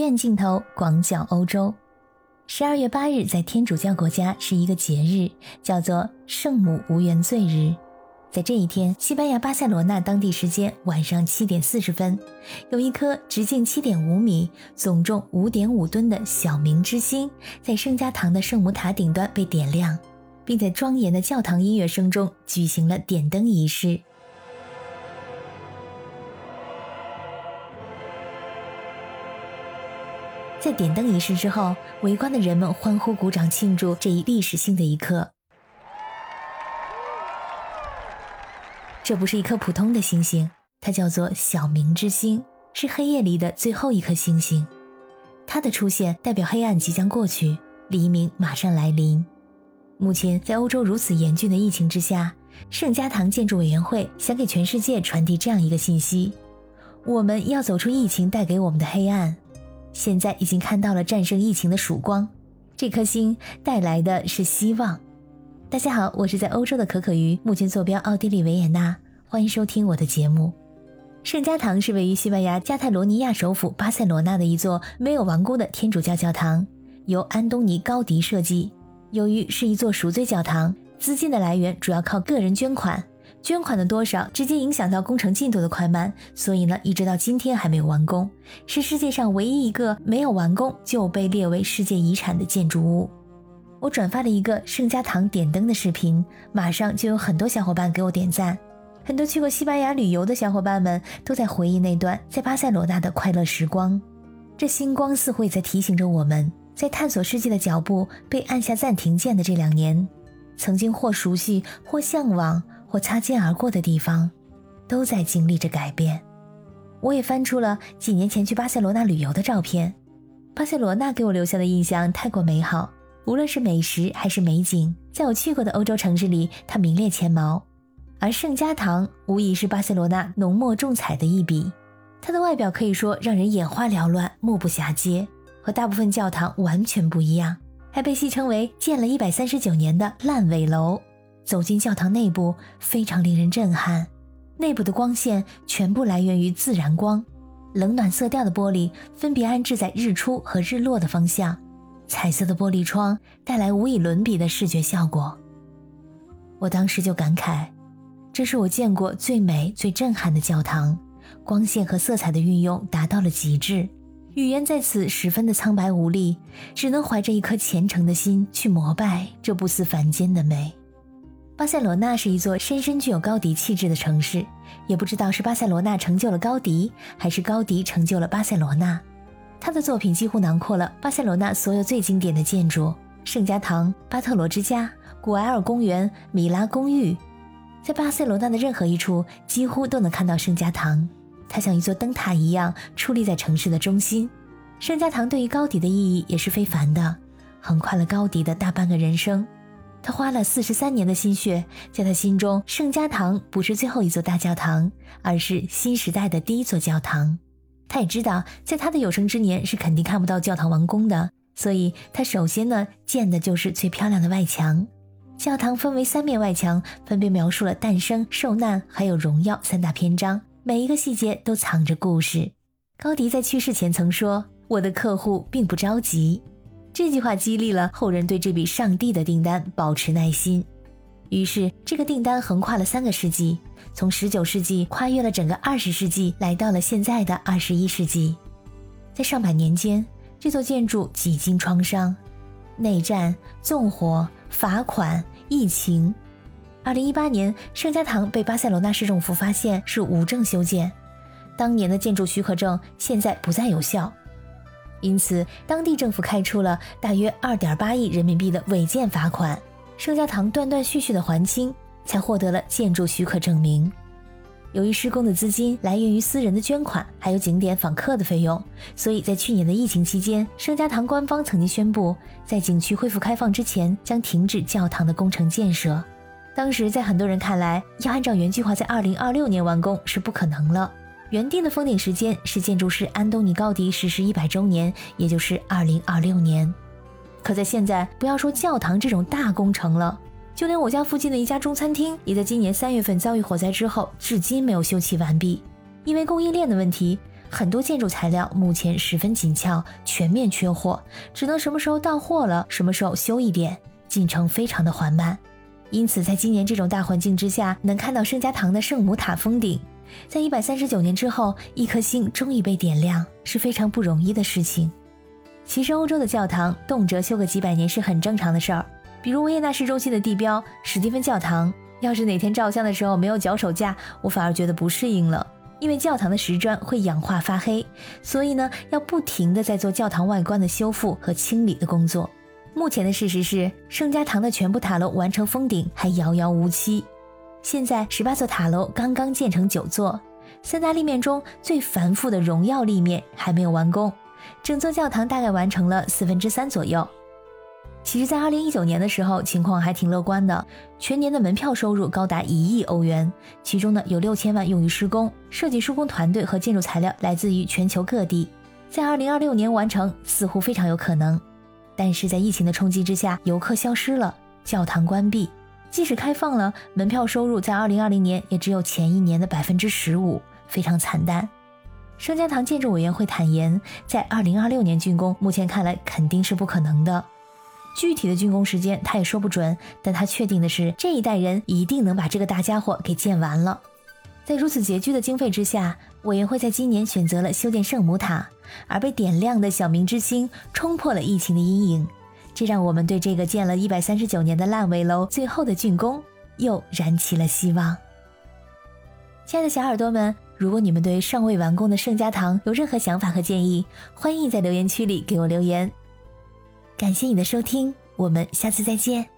远镜头广角欧洲。十二月八日，在天主教国家是一个节日，叫做圣母无原罪日。在这一天，西班牙巴塞罗那当地时间晚上七点四十分，有一颗直径七点五米、总重五点五吨的小明之星，在圣家堂的圣母塔顶端被点亮，并在庄严的教堂音乐声中举行了点灯仪式。在点灯仪式之后，围观的人们欢呼鼓掌庆祝这一历史性的一刻。这不是一颗普通的星星，它叫做小明之星，是黑夜里的最后一颗星星。它的出现代表黑暗即将过去，黎明马上来临。目前在欧洲如此严峻的疫情之下，圣家堂建筑委员会想给全世界传递这样一个信息：我们要走出疫情带给我们的黑暗。现在已经看到了战胜疫情的曙光，这颗星带来的是希望。大家好，我是在欧洲的可可鱼，目前坐标奥地利维也纳，欢迎收听我的节目。圣家堂是位于西班牙加泰罗尼亚首府巴塞罗那的一座没有完工的天主教教堂，由安东尼高迪设计。由于是一座赎罪教堂，资金的来源主要靠个人捐款，捐款的多少直接影响到工程进度的快慢，所以呢，一直到今天还没有完工，是世界上唯一一个没有完工就被列为世界遗产的建筑物。我转发了一个圣家堂点灯的视频，马上就有很多小伙伴给我点赞。很多去过西班牙旅游的小伙伴们都在回忆那段在巴塞罗那的快乐时光。这星光似乎也在提醒着我们，在探索世界的脚步被按下暂停键的这两年，曾经或熟悉、或向往、或擦肩而过的地方，都在经历着改变。我也翻出了几年前去巴塞罗那旅游的照片，巴塞罗那给我留下的印象太过美好。无论是美食还是美景，在我去过的欧洲城市里，它名列前茅。而圣家堂无疑是巴塞罗那浓墨重彩的一笔，它的外表可以说让人眼花缭乱、目不暇接，和大部分教堂完全不一样，还被戏称为建了一百三十九年的烂尾楼。走进教堂内部，非常令人震撼。内部的光线全部来源于自然光，冷暖色调的玻璃分别安置在日出和日落的方向。彩色的玻璃窗带来无以伦比的视觉效果。我当时就感慨，这是我见过最美、最震撼的教堂，光线和色彩的运用达到了极致，语言在此十分的苍白无力，只能怀着一颗虔诚的心去膜拜这不似凡间的美。巴塞罗那是一座深深具有高迪气质的城市，也不知道是巴塞罗那成就了高迪，还是高迪成就了巴塞罗那。他的作品几乎囊括了巴塞罗那所有最经典的建筑：圣家堂、巴特罗之家、古埃尔公园、米拉公寓。在巴塞罗那的任何一处，几乎都能看到圣家堂。它像一座灯塔一样矗立在城市的中心。圣家堂对于高迪的意义也是非凡的，横跨了高迪的大半个人生。他花了四十三年的心血，在他心中，圣家堂不是最后一座大教堂，而是新时代的第一座教堂。他也知道，在他的有生之年是肯定看不到教堂完工的，所以他首先呢建的就是最漂亮的外墙。教堂分为三面外墙，分别描述了诞生、受难还有荣耀三大篇章，每一个细节都藏着故事。高迪在去世前曾说：“我的客户并不着急。”这句话激励了后人对这笔上帝的订单保持耐心。于是，这个订单横跨了三个世纪。从十九世纪跨越了整个二十世纪，来到了现在的二十一世纪。在上百年间，这座建筑几经创伤，内战、纵火、罚款、疫情。二零一八年，圣家堂被巴塞罗那市政府发现是无证修建，当年的建筑许可证现在不再有效，因此当地政府开出了大约二点八亿人民币的违建罚款，圣家堂断断续续的还清。才获得了建筑许可证明。由于施工的资金来源于私人的捐款，还有景点访客的费用，所以在去年的疫情期间，圣家堂官方曾经宣布，在景区恢复开放之前将停止教堂的工程建设。当时在很多人看来，要按照原计划在二零二六年完工是不可能了。原定的封顶时间是建筑师安东尼高迪逝世一百周年，也就是二零二六年。可在现在，不要说教堂这种大工程了。就连我家附近的一家中餐厅，也在今年三月份遭遇火灾之后，至今没有修葺完毕。因为供应链的问题，很多建筑材料目前十分紧俏，全面缺货，只能什么时候到货了，什么时候修一点，进程非常的缓慢。因此，在今年这种大环境之下，能看到圣家堂的圣母塔封顶，在一百三十九年之后，一颗星终于被点亮，是非常不容易的事情。其实，欧洲的教堂动辄修个几百年是很正常的事儿。比如维也纳市中心的地标史蒂芬教堂，要是哪天照相的时候没有脚手架，我反而觉得不适应了。因为教堂的石砖会氧化发黑，所以呢，要不停的在做教堂外观的修复和清理的工作。目前的事实是，圣家堂的全部塔楼完成封顶还遥遥无期。现在十八座塔楼刚刚建成九座，三大立面中最繁复的荣耀立面还没有完工，整座教堂大概完成了四分之三左右。其实，在二零一九年的时候，情况还挺乐观的，全年的门票收入高达一亿欧元，其中呢有六千万用于施工，设计施工团队和建筑材料来自于全球各地，在二零二六年完成似乎非常有可能。但是在疫情的冲击之下，游客消失了，教堂关闭，即使开放了，门票收入在二零二零年也只有前一年的百分之十五，非常惨淡。圣家堂建筑委员会坦言，在二零二六年竣工，目前看来肯定是不可能的。具体的竣工时间他也说不准，但他确定的是这一代人一定能把这个大家伙给建完了。在如此拮据的经费之下，委员会在今年选择了修建圣母塔，而被点亮的小明之星冲破了疫情的阴影，这让我们对这个建了一百三十九年的烂尾楼最后的竣工又燃起了希望。亲爱的小耳朵们，如果你们对尚未完工的盛家堂有任何想法和建议，欢迎在留言区里给我留言。感谢你的收听，我们下次再见。